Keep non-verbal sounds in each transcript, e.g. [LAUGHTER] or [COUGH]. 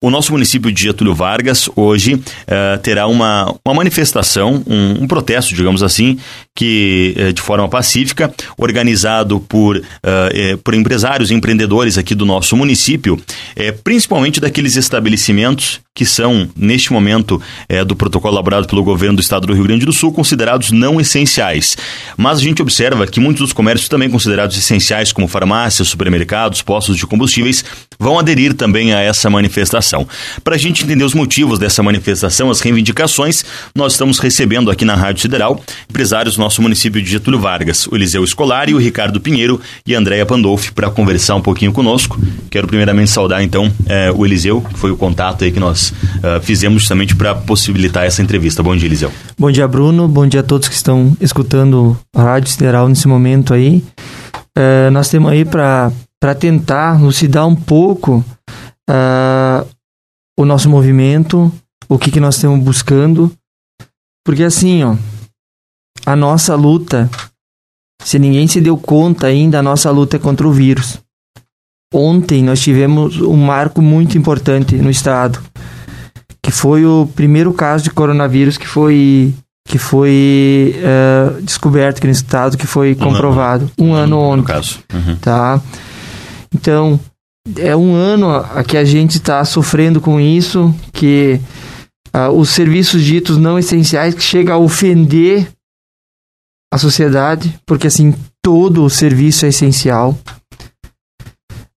O nosso município de Getúlio Vargas hoje uh, terá uma, uma manifestação, um, um, protesto, digamos assim, que uh, de forma pacífica, organizado por, uh, por empresários e empreendedores aqui do nosso município, principalmente daqueles estabelecimentos que são, neste momento do protocolo elaborado pelo governo do estado do Rio Grande do Sul, considerados não essenciais. Mas a gente observa que muitos dos comércios também considerados essenciais, como farmácias, supermercados, postos de combustíveis, vão aderir também a essa manifestação. Para a gente entender os motivos dessa manifestação, as reivindicações, nós estamos recebendo aqui na Rádio Sideral empresários do nosso município de Getúlio Vargas, o Eliseu Escolari, o Ricardo Pinheiro e a Andréia Pandolfi, para conversar um pouquinho conosco. Quero primeiramente saudar então eh, o Eliseu, que foi o contato aí que nós uh, fizemos justamente para possibilitar essa entrevista. Bom dia, Eliseu. Bom dia, Bruno. Bom dia a todos que estão escutando a Rádio Sideral nesse momento aí. Uh, nós temos aí para tentar elucidar um pouco uh, o nosso movimento, o que, que nós estamos buscando. Porque assim, ó, a nossa luta, se ninguém se deu conta ainda, a nossa luta é contra o vírus. Ontem nós tivemos um marco muito importante no estado, que foi o primeiro caso de coronavírus que foi que foi uh, descoberto aqui no estado, que foi comprovado. Um ano, um ano ontem. No caso. Uhum. Tá? Então, é um ano a que a gente está sofrendo com isso, que uh, os serviços ditos não essenciais que chega a ofender a sociedade, porque assim todo o serviço é essencial.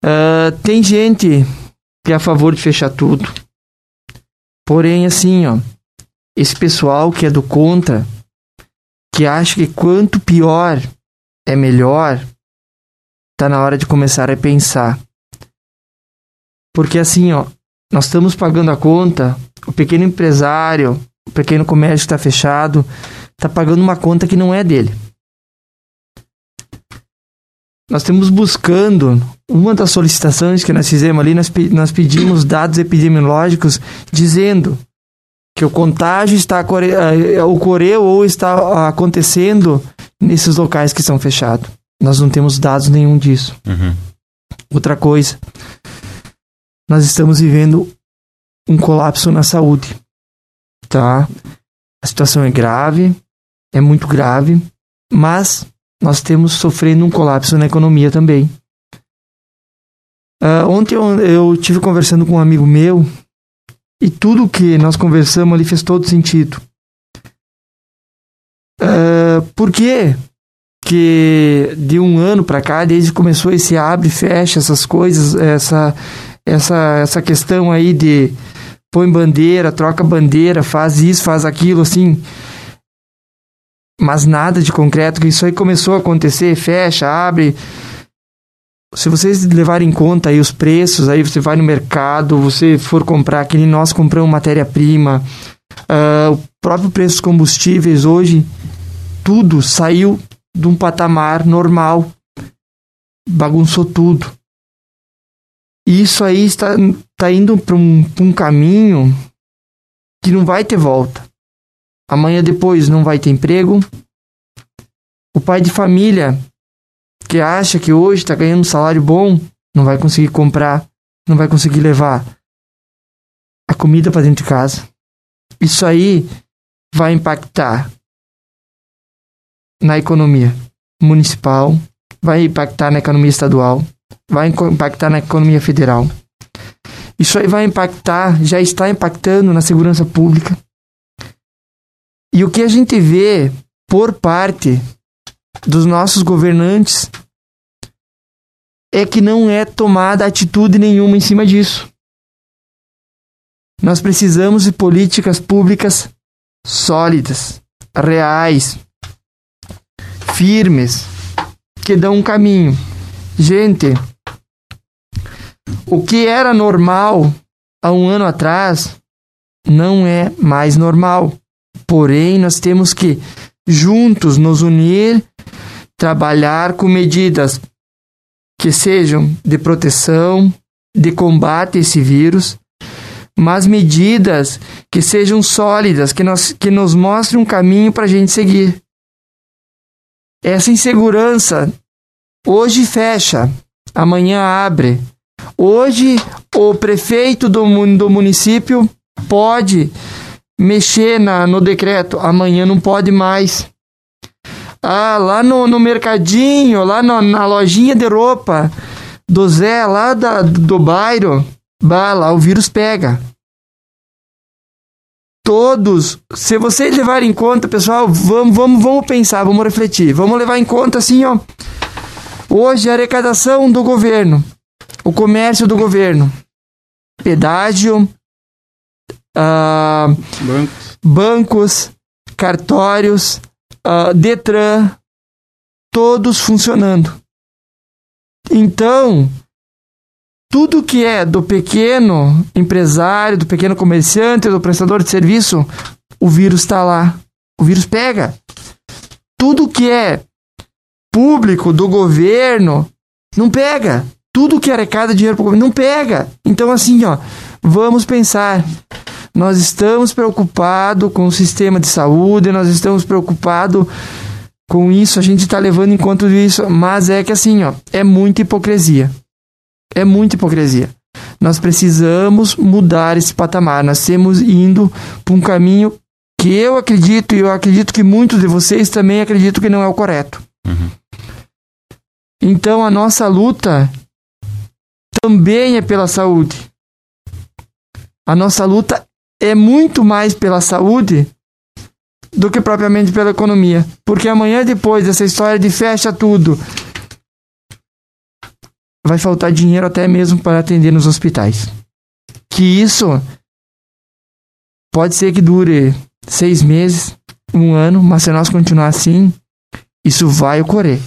Uh, tem gente que é a favor de fechar tudo. Porém, assim, ó, esse pessoal que é do contra, que acha que quanto pior é melhor, tá na hora de começar a pensar porque assim, ó, nós estamos pagando a conta, o pequeno empresário, o pequeno comércio está fechado, está pagando uma conta que não é dele. Nós estamos buscando, uma das solicitações que nós fizemos ali, nós, nós pedimos dados epidemiológicos dizendo que o contágio está eh, ocorreu ou está acontecendo nesses locais que são fechados. Nós não temos dados nenhum disso. Uhum. Outra coisa, nós estamos vivendo um colapso na saúde, tá? A situação é grave, é muito grave, mas nós temos sofrendo um colapso na economia também. Uh, ontem eu, eu tive conversando com um amigo meu e tudo que nós conversamos ali fez todo sentido. Uh, por quê? que de um ano para cá, desde que começou esse abre e fecha, essas coisas, essa, essa, essa questão aí de põe bandeira, troca bandeira, faz isso, faz aquilo, assim. Mas nada de concreto, que isso aí começou a acontecer, fecha, abre. Se vocês levarem em conta aí os preços, aí você vai no mercado, você for comprar, que nem nós compramos matéria-prima, uh, o próprio preço dos combustíveis hoje, tudo saiu de um patamar normal. Bagunçou tudo. E isso aí está, está indo para um, um caminho que não vai ter volta. Amanhã depois não vai ter emprego. O pai de família que acha que hoje está ganhando um salário bom não vai conseguir comprar, não vai conseguir levar a comida para dentro de casa. Isso aí vai impactar na economia municipal, vai impactar na economia estadual, vai impactar na economia federal. Isso aí vai impactar, já está impactando na segurança pública. E o que a gente vê por parte dos nossos governantes é que não é tomada atitude nenhuma em cima disso. Nós precisamos de políticas públicas sólidas, reais, firmes, que dão um caminho. Gente, o que era normal há um ano atrás não é mais normal. Porém, nós temos que juntos nos unir, trabalhar com medidas que sejam de proteção, de combate a esse vírus, mas medidas que sejam sólidas, que, nós, que nos mostrem um caminho para a gente seguir. Essa insegurança hoje fecha, amanhã abre. Hoje, o prefeito do, do município pode mexer na, no decreto, amanhã não pode mais. Ah, lá no, no mercadinho, lá no, na lojinha de roupa do Zé, lá da, do bairro, bah, lá o vírus pega. Todos, se vocês levarem em conta, pessoal, vamos, vamos, vamos pensar, vamos refletir, vamos levar em conta assim, ó. Hoje a arrecadação do governo, o comércio do governo, pedágio, uh, bancos. bancos, cartórios, uh, Detran, todos funcionando. Então, tudo que é do pequeno empresário, do pequeno comerciante, do prestador de serviço, o vírus está lá. O vírus pega. Tudo que é público, do governo, não pega. Tudo que arrecada dinheiro para o governo, não pega. Então, assim, ó, vamos pensar. Nós estamos preocupados com o sistema de saúde, nós estamos preocupados com isso, a gente está levando em conta isso, mas é que assim, ó, é muita hipocrisia. É muita hipocrisia. Nós precisamos mudar esse patamar. Nós estamos indo para um caminho que eu acredito, e eu acredito que muitos de vocês também acreditam que não é o correto. Uhum. Então a nossa luta também é pela saúde. A nossa luta é muito mais pela saúde do que propriamente pela economia. Porque amanhã, depois dessa história de fecha tudo, vai faltar dinheiro até mesmo para atender nos hospitais. Que isso pode ser que dure seis meses, um ano, mas se nós continuar assim, isso vai ocorrer.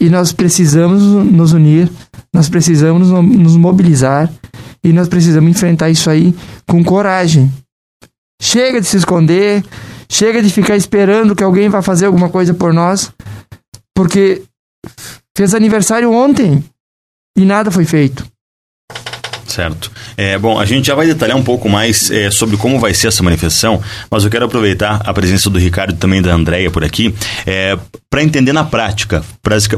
E nós precisamos nos unir, nós precisamos nos mobilizar e nós precisamos enfrentar isso aí com coragem. Chega de se esconder, chega de ficar esperando que alguém vá fazer alguma coisa por nós, porque fez aniversário ontem e nada foi feito. Certo. É, bom, a gente já vai detalhar um pouco mais é, sobre como vai ser essa manifestação, mas eu quero aproveitar a presença do Ricardo e também da Andréia por aqui é, para entender na prática,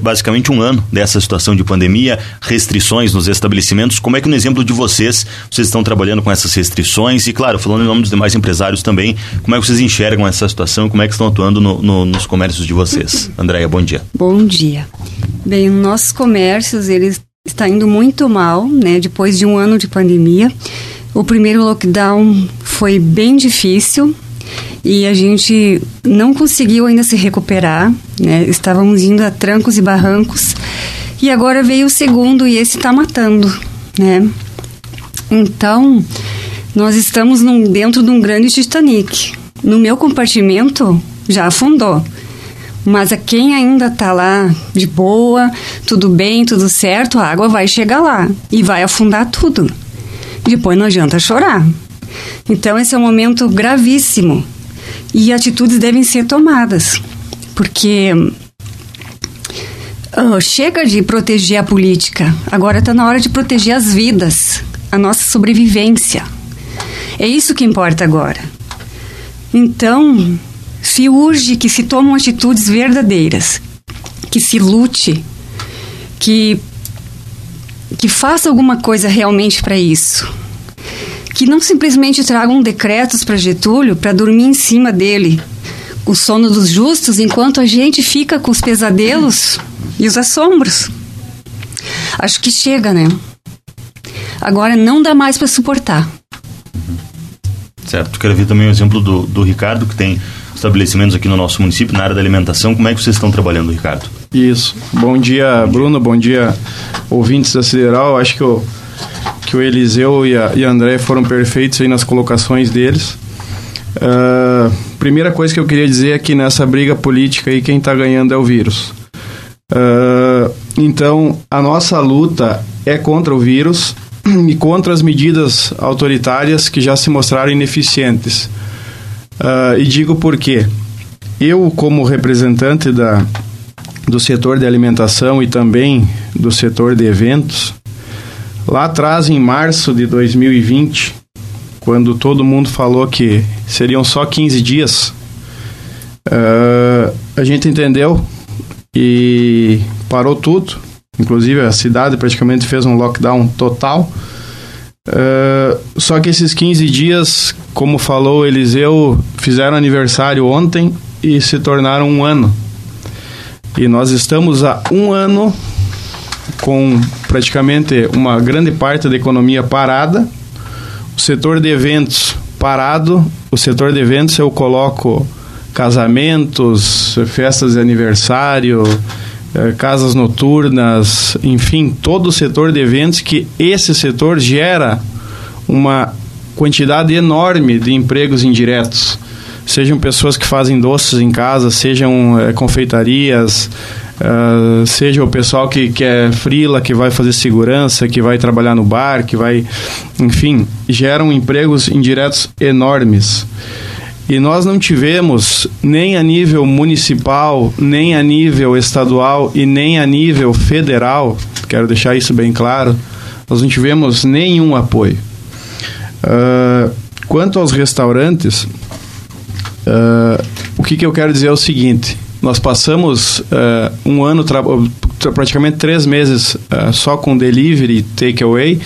basicamente um ano dessa situação de pandemia, restrições nos estabelecimentos, como é que no exemplo de vocês, vocês estão trabalhando com essas restrições e, claro, falando em nome dos demais empresários também, como é que vocês enxergam essa situação, como é que estão atuando no, no, nos comércios de vocês? Andréia, bom dia. Bom dia. Bem, nossos comércios, eles está indo muito mal, né? Depois de um ano de pandemia. O primeiro lockdown foi bem difícil e a gente não conseguiu ainda se recuperar, né? Estávamos indo a trancos e barrancos. E agora veio o segundo e esse está matando, né? Então, nós estamos num, dentro de um grande Titanic. No meu compartimento já afundou. Mas a quem ainda está lá de boa, tudo bem, tudo certo, a água vai chegar lá e vai afundar tudo. Depois não adianta chorar. Então esse é um momento gravíssimo e atitudes devem ser tomadas, porque oh, chega de proteger a política, agora está na hora de proteger as vidas, a nossa sobrevivência. É isso que importa agora. Então, se urge que se tomem atitudes verdadeiras, que se lute, que, que faça alguma coisa realmente para isso. Que não simplesmente tragam decretos para Getúlio para dormir em cima dele, o sono dos justos, enquanto a gente fica com os pesadelos e os assombros. Acho que chega, né? Agora não dá mais para suportar. Certo. Quero ver também o exemplo do, do Ricardo, que tem estabelecimentos aqui no nosso município, na área da alimentação. Como é que vocês estão trabalhando, Ricardo? Isso. Bom dia, Bruno. Bom dia, ouvintes da Sideral. Acho que o, que o Eliseu e a, e a André foram perfeitos aí nas colocações deles. Uh, primeira coisa que eu queria dizer é que nessa briga política aí quem está ganhando é o vírus. Uh, então, a nossa luta é contra o vírus [CLEARS THROAT] e contra as medidas autoritárias que já se mostraram ineficientes. Uh, e digo por quê. Eu, como representante da, do setor de alimentação e também do setor de eventos, lá atrás, em março de 2020, quando todo mundo falou que seriam só 15 dias, uh, a gente entendeu e parou tudo Inclusive a cidade praticamente fez um lockdown total. Só que esses 15 dias, como falou Eliseu, fizeram aniversário ontem e se tornaram um ano. E nós estamos há um ano com praticamente uma grande parte da economia parada, o setor de eventos parado. O setor de eventos eu coloco casamentos, festas de aniversário, casas noturnas, enfim, todo o setor de eventos que esse setor gera uma quantidade enorme de empregos indiretos. Sejam pessoas que fazem doces em casa, sejam é, confeitarias, uh, seja o pessoal que, que é frila, que vai fazer segurança, que vai trabalhar no bar, que vai. Enfim, geram empregos indiretos enormes. E nós não tivemos, nem a nível municipal, nem a nível estadual e nem a nível federal, quero deixar isso bem claro, nós não tivemos nenhum apoio. Uh, quanto aos restaurantes, uh, o que, que eu quero dizer é o seguinte: nós passamos uh, um ano, praticamente três meses só com delivery, takeaway.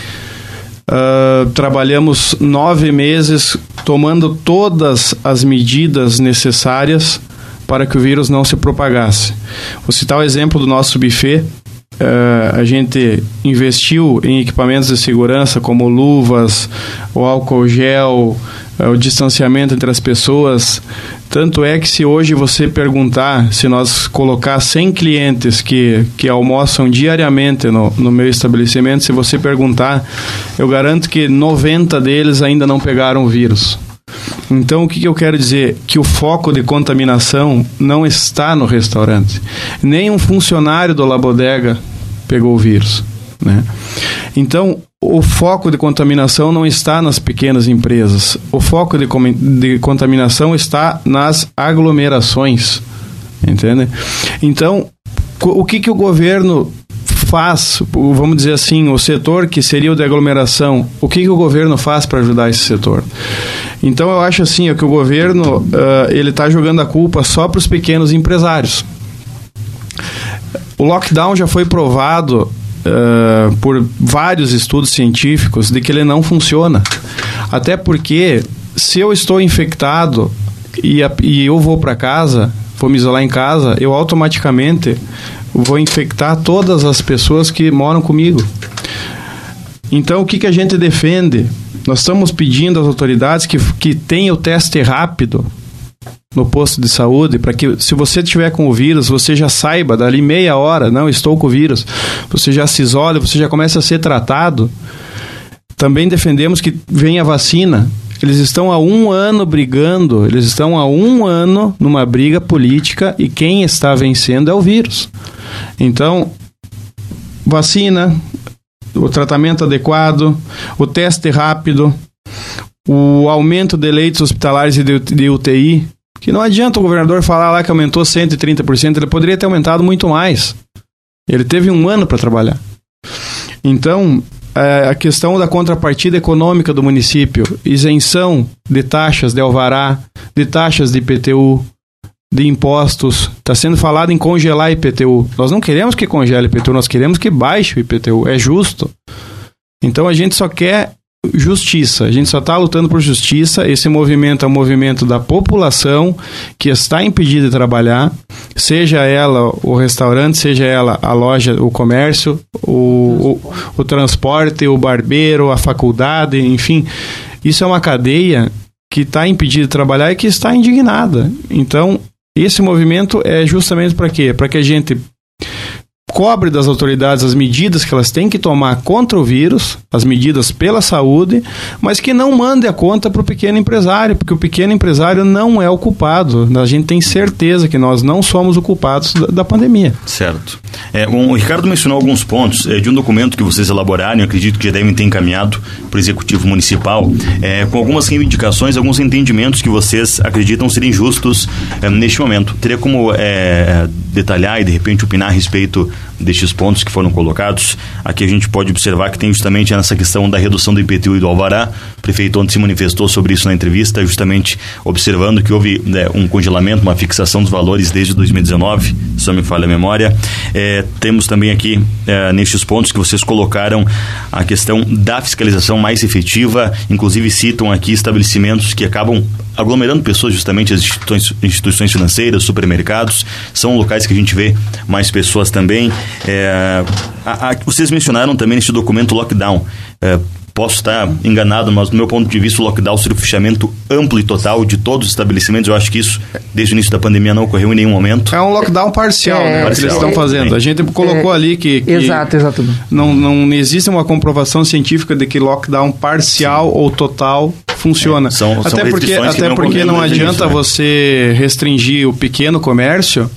Uh, trabalhamos nove meses tomando todas as medidas necessárias para que o vírus não se propagasse. Vou citar o exemplo do nosso buffet. Uh, a gente investiu em equipamentos de segurança como luvas, o álcool gel, uh, o distanciamento entre as pessoas, tanto é que se hoje você perguntar, se nós colocar 100 clientes que, que almoçam diariamente no, no meu estabelecimento, se você perguntar, eu garanto que 90 deles ainda não pegaram o vírus. Então, o que, que, eu quero dizer? Que o foco de contaminação não está no restaurante. Nem um funcionário do La Bodega pegou o vírus. Né? Então, o foco de contaminação não está nas pequenas empresas. O foco de, de contaminação está nas aglomerações. Entende? Então, o que, que o governo faz, vamos dizer assim, o setor que seria o de aglomeração, o que, que o governo faz para ajudar esse setor? Então eu acho assim, é que o governo uh, ele está jogando a culpa só para os pequenos empresários. O lockdown já foi provado uh, por vários estudos científicos de que ele não funciona. Até porque, se eu estou infectado e, a, e eu vou para casa, vou me isolar em casa, eu automaticamente vou infectar todas as pessoas que moram comigo. Então, o que, que a gente defende? Nós estamos pedindo às autoridades que, que tenham o teste rápido no posto de saúde, para que se você tiver com o vírus, você já saiba dali meia hora, não estou com o vírus, você já se isole, você já começa a ser tratado. Também defendemos que venha a vacina. Eles estão há um ano brigando, eles estão há um ano numa briga política e quem está vencendo é o vírus. Então, vacina, o tratamento adequado, o teste rápido, o aumento de leitos hospitalares e de UTI, que não adianta o governador falar lá que aumentou 130%, ele poderia ter aumentado muito mais. Ele teve um ano para trabalhar. Então, é, a questão da contrapartida econômica do município, isenção de taxas de alvará, de taxas de IPTU, de impostos, está sendo falado em congelar IPTU. Nós não queremos que congele IPTU, nós queremos que baixe o IPTU. É justo. Então a gente só quer justiça. A gente só está lutando por justiça. Esse movimento é um movimento da população que está impedida de trabalhar, seja ela o restaurante, seja ela a loja, o comércio, o, o, o transporte, o barbeiro, a faculdade, enfim. Isso é uma cadeia que está impedida de trabalhar e que está indignada. Então, esse movimento é justamente para quê? Para que a gente cobre das autoridades as medidas que elas têm que tomar contra o vírus, as medidas pela saúde, mas que não mande a conta para o pequeno empresário, porque o pequeno empresário não é o culpado. A gente tem certeza que nós não somos os culpados da, da pandemia. Certo. É, o Ricardo mencionou alguns pontos é, de um documento que vocês elaboraram, eu acredito que já devem ter encaminhado para o Executivo Municipal, é, com algumas reivindicações, alguns entendimentos que vocês acreditam serem justos é, neste momento. Teria como é, detalhar e de repente opinar a respeito destes pontos que foram colocados. Aqui a gente pode observar que tem justamente nessa questão da redução do IPTU e do Alvará. O prefeito ontem se manifestou sobre isso na entrevista, justamente observando que houve né, um congelamento, uma fixação dos valores desde 2019, se não me falha a memória. É, temos também aqui, é, nestes pontos que vocês colocaram, a questão da fiscalização mais efetiva, inclusive citam aqui estabelecimentos que acabam aglomerando pessoas, justamente as instituições, instituições financeiras, supermercados, são locais que a gente vê mais pessoas também. É, a, a, vocês mencionaram também neste documento lockdown. É, posso estar enganado, mas do meu ponto de vista, o lockdown seria o fechamento amplo e total de todos os estabelecimentos. Eu acho que isso, desde o início da pandemia, não ocorreu em nenhum momento. É um lockdown parcial, é, né? Parcial, que eles estão fazendo. A gente colocou é, ali que, que, Exato, exato. Não, não existe uma comprovação científica de que lockdown parcial Sim. ou total funciona. É, são, até são porque, até não porque não adianta isso, né? você restringir o pequeno comércio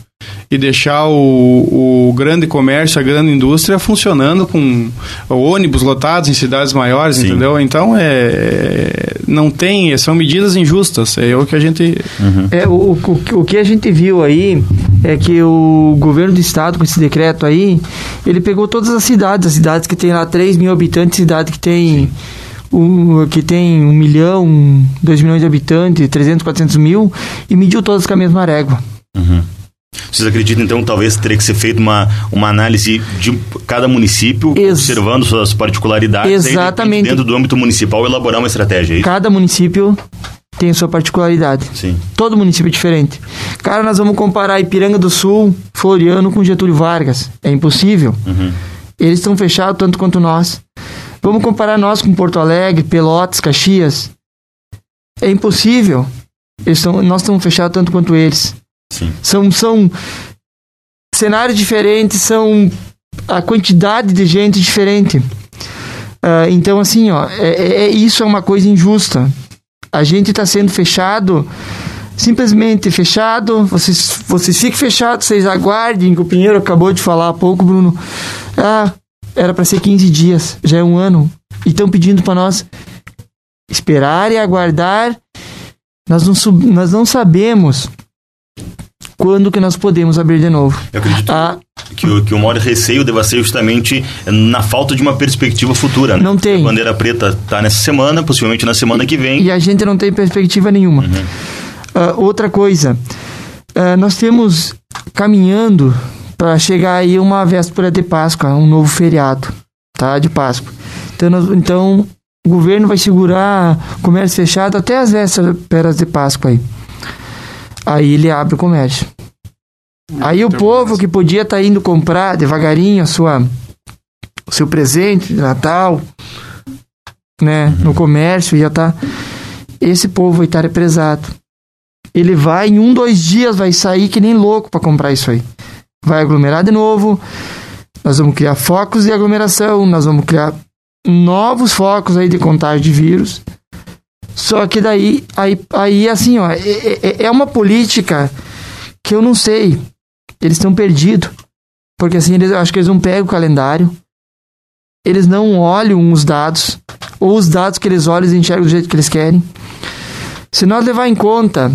e deixar o, o grande comércio, a grande indústria funcionando com ônibus lotados em cidades maiores, Sim. entendeu? Então, é, não tem, são medidas injustas, é o que a gente... Uhum. É, o, o, o que a gente viu aí é que o governo do estado, com esse decreto aí, ele pegou todas as cidades, as cidades que tem lá 3 mil habitantes, cidade que tem... Um, que tem um milhão, dois milhões de habitantes, 300, 400 mil, e mediu todas com a mesma régua. Uhum. Vocês acreditam, então, talvez teria que ser feita uma, uma análise de cada município, Ex observando suas particularidades, Exatamente. Aí, dentro do âmbito municipal, elaborar uma estratégia, é Cada município tem sua particularidade. Sim. Todo município é diferente. Cara, nós vamos comparar Ipiranga do Sul, Floriano com Getúlio Vargas. É impossível. Uhum. Eles estão fechados tanto quanto nós. Vamos comparar nós com Porto Alegre, Pelotas, Caxias. É impossível. Eles tão, nós estamos fechados tanto quanto eles. Sim. São, são cenários diferentes, são a quantidade de gente diferente. Uh, então, assim, ó, é, é, é, isso é uma coisa injusta. A gente está sendo fechado, simplesmente fechado. Vocês, vocês fiquem fechados, vocês aguardem, o Pinheiro acabou de falar há pouco, Bruno. Ah, era para ser 15 dias, já é um ano. E estão pedindo para nós esperar e aguardar. Nós não, nós não sabemos quando que nós podemos abrir de novo. Eu acredito ah, que, o, que o maior receio deva ser justamente na falta de uma perspectiva futura. Né? Não tem. A bandeira preta está nessa semana, possivelmente na semana que vem. E a gente não tem perspectiva nenhuma. Uhum. Uh, outra coisa, uh, nós temos caminhando para chegar aí uma véspera de Páscoa, um novo feriado, tá? De Páscoa. Então, nós, então o governo vai segurar comércio fechado até as vésperas de Páscoa aí. Aí ele abre o comércio. Aí o povo que podia estar tá indo comprar devagarinho a sua, o seu presente de Natal, né, no comércio, ia estar. Tá, esse povo vai estar represado. Ele vai, em um, dois dias, vai sair que nem louco para comprar isso aí. Vai aglomerar de novo. Nós vamos criar focos de aglomeração, nós vamos criar novos focos aí de contágio de vírus. Só que daí, aí, aí assim, ó, é, é, é uma política que eu não sei. Eles estão perdidos. Porque assim, eles, acho que eles não pegam o calendário. Eles não olham os dados. Ou os dados que eles olham, eles enxergam do jeito que eles querem. Se nós levar em conta,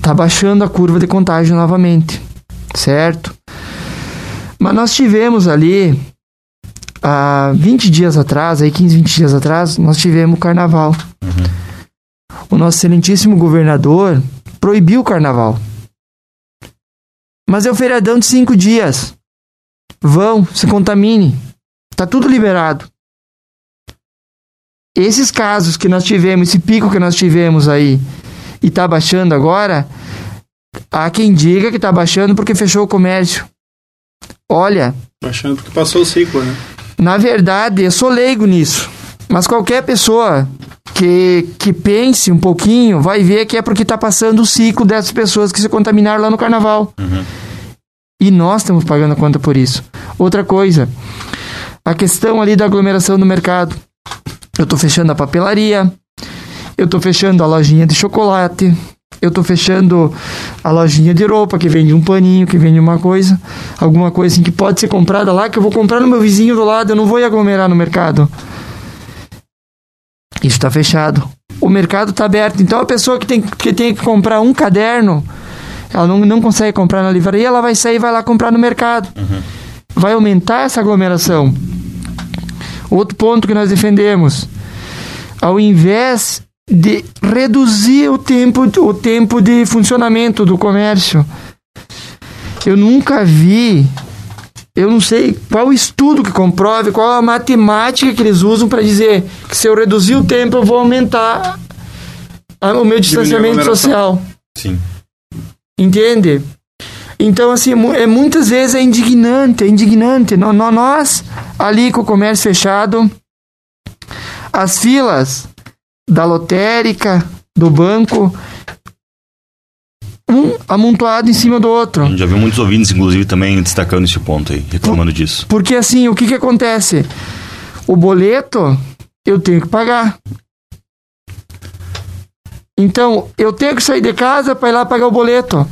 tá baixando a curva de contágio novamente. Certo? Mas nós tivemos ali, há 20 dias atrás, aí 15, 20 dias atrás, nós tivemos o carnaval. Uhum o nosso excelentíssimo governador proibiu o carnaval. Mas é o feriadão de cinco dias. Vão, se contamine. Tá tudo liberado. Esses casos que nós tivemos, esse pico que nós tivemos aí, e tá baixando agora, há quem diga que tá baixando porque fechou o comércio. Olha. Baixando porque passou o ciclo, né? Na verdade, eu sou leigo nisso. Mas qualquer pessoa que, que pense um pouquinho vai ver que é porque está passando o ciclo dessas pessoas que se contaminaram lá no carnaval. Uhum. E nós estamos pagando a conta por isso. Outra coisa, a questão ali da aglomeração no mercado. Eu estou fechando a papelaria, eu estou fechando a lojinha de chocolate, eu estou fechando a lojinha de roupa que vende um paninho, que vende uma coisa, alguma coisa assim que pode ser comprada lá, que eu vou comprar no meu vizinho do lado, eu não vou aglomerar no mercado. Isso está fechado. O mercado está aberto. Então a pessoa que tem, que tem que comprar um caderno, ela não, não consegue comprar na livraria, ela vai sair e vai lá comprar no mercado. Vai aumentar essa aglomeração. Outro ponto que nós defendemos, ao invés de reduzir o tempo, o tempo de funcionamento do comércio, eu nunca vi, eu não sei qual estudo que comprove, qual a matemática que eles usam para dizer que se eu reduzir o tempo eu vou aumentar a- o meu distanciamento social. Sim. Entende? Então, assim, mu- é, muitas vezes é indignante, é indignante. No- no- Nós, ali com o comércio fechado, as filas da lotérica, do banco, um amontoado em cima do A outro. gente já viu muitos ouvintes, inclusive, também destacando esse ponto aí, reclamando disso. Porque assim, o que que acontece? O boleto eu tenho que pagar. Então, eu tenho que sair de casa para ir lá pagar o boleto.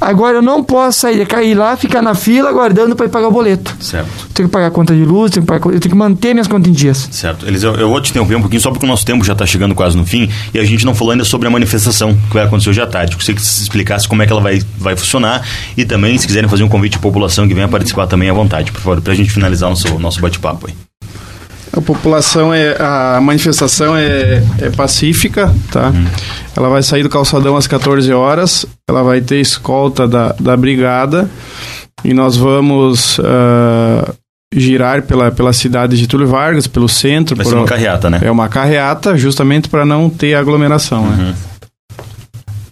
Agora eu não posso sair de casa e ir lá ficar na fila aguardando para ir pagar o boleto. Certo. Tenho que pagar a conta de luz, tenho que, pagar, eu tenho que manter minhas contas em dias. Certo. Eliseu, eu vou te interromper um pouquinho só porque o nosso tempo já está chegando quase no fim e a gente não falou ainda sobre a manifestação que vai acontecer hoje à tarde. Gostaria que você explicasse como é que ela vai, vai funcionar e também, se quiserem fazer um convite à população que venha participar também à vontade, por favor, para a gente finalizar o nosso, nosso bate-papo aí. A população é a manifestação é, é pacífica, tá? Ela vai sair do calçadão às 14 horas. Ela vai ter escolta da, da brigada e nós vamos ah, girar pela pela cidade de Getúlio Vargas, pelo centro. Vai por- ser uma carreata, né? é uma carreata, justamente para não ter aglomeração, né?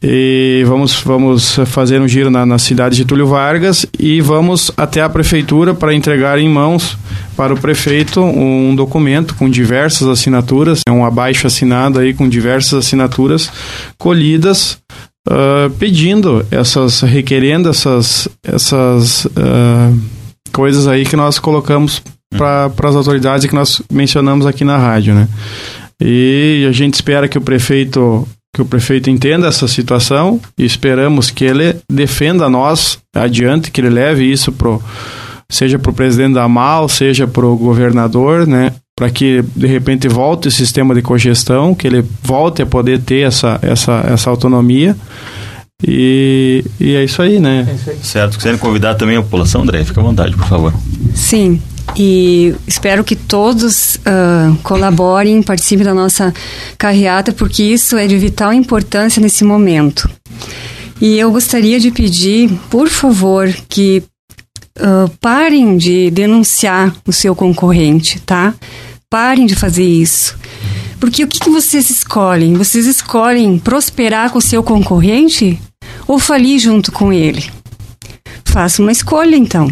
E vamos, vamos fazer um giro na, na cidade de Getúlio Vargas e vamos até a prefeitura para entregar em mãos para o prefeito um documento com diversas assinaturas, é um abaixo assinado aí com diversas assinaturas colhidas ah, pedindo essas, requerendo essas, essas ah, coisas aí que nós colocamos para as autoridades que nós mencionamos aqui na rádio, né? E a gente espera que o prefeito que o prefeito entenda essa situação e esperamos que ele defenda nós adiante, que ele leve isso pro seja para o presidente da MAL, seja para o governador, né? Para que de repente volte o sistema de cogestão, que ele volte a poder ter essa, essa, essa autonomia. E, e é isso aí, né? Certo. Quiserem convidar também a população, André, fica à vontade, por favor. Sim, e espero que todos ah, colaborem, participem da nossa carreata, porque isso é de vital importância nesse momento. E eu gostaria de pedir, por favor, que ah, parem de denunciar o seu concorrente, tá? Parem de fazer isso. Porque o que, que vocês escolhem? Vocês escolhem prosperar com o seu concorrente ou falir junto com ele? Faça uma escolha, então.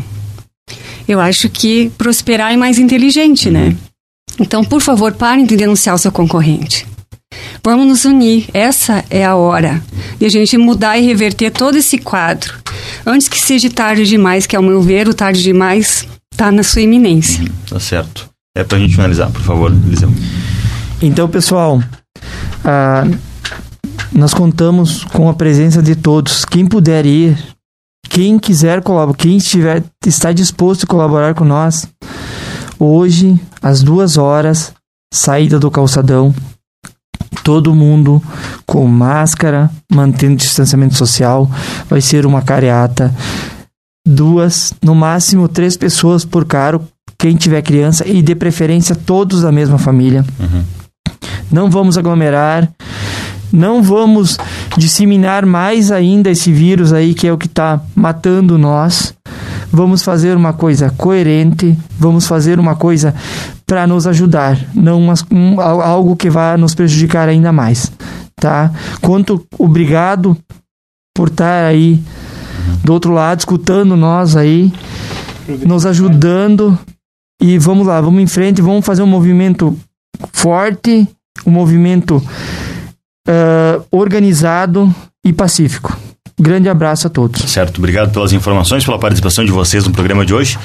Eu acho que prosperar é mais inteligente, né? Então, por favor, parem de denunciar o seu concorrente. Vamos nos unir. Essa é a hora de a gente mudar e reverter todo esse quadro. Antes que seja tarde demais, que ao meu ver, o tarde demais está na sua iminência. Tá certo. É pra gente finalizar, por favor, Eliseu. Então, pessoal, ah, nós contamos com a presença de todos. Quem puder ir, quem quiser colaborar, quem estiver, está disposto a colaborar com nós, hoje, às duas horas, saída do calçadão, todo mundo com máscara, mantendo distanciamento social, vai ser uma careata. Duas, no máximo três pessoas por carro, quem tiver criança, e de preferência todos da mesma família. Não vamos aglomerar, não vamos disseminar mais ainda esse vírus aí que é o que está matando nós. Vamos fazer uma coisa coerente, vamos fazer uma coisa para nos ajudar, não umas- um- al- algo que vá nos prejudicar ainda mais, tá? Quanto obrigado por estar aí do outro lado escutando nós aí, nos ajudando e vamos lá, vamos em frente, vamos fazer um movimento forte, um movimento ah, organizado e pacífico. Grande abraço a todos. Certo. Obrigado pelas informações, pela participação de vocês no programa de hoje.